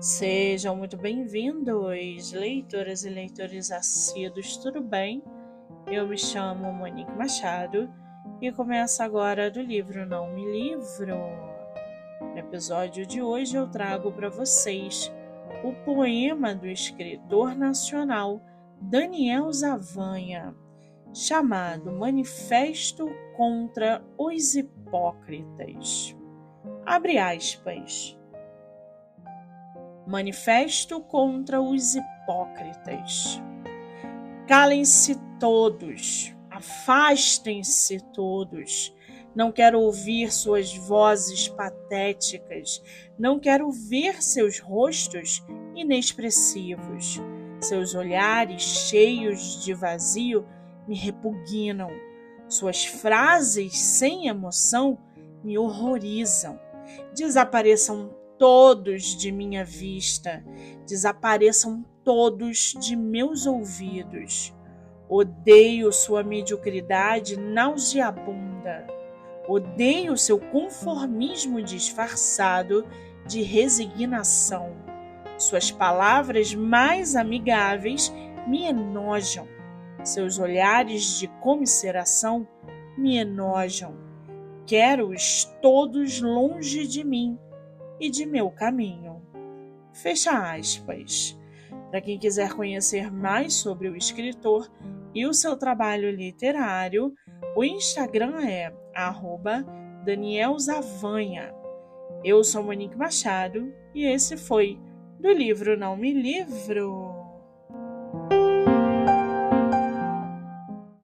Sejam muito bem-vindos, leitoras e leitores assíduos, tudo bem? Eu me chamo Monique Machado e começo agora do livro Não Me Livro. No episódio de hoje eu trago para vocês o poema do escritor nacional Daniel Zavanha, chamado Manifesto contra os Hipócritas. Abre aspas. Manifesto contra os hipócritas. Calem-se todos, afastem-se todos. Não quero ouvir suas vozes patéticas, não quero ver seus rostos inexpressivos. Seus olhares cheios de vazio me repugnam. Suas frases sem emoção me horrorizam. Desapareçam todos de minha vista, desapareçam todos de meus ouvidos. Odeio sua mediocridade nauseabunda. Odeio seu conformismo disfarçado de resignação. Suas palavras mais amigáveis me enojam. Seus olhares de comiseração me enojam. Quero-os todos longe de mim e de meu caminho. Fecha aspas. Para quem quiser conhecer mais sobre o escritor e o seu trabalho literário, o Instagram é @danielzavanha. Eu sou Monique Machado e esse foi do livro Não Me Livro.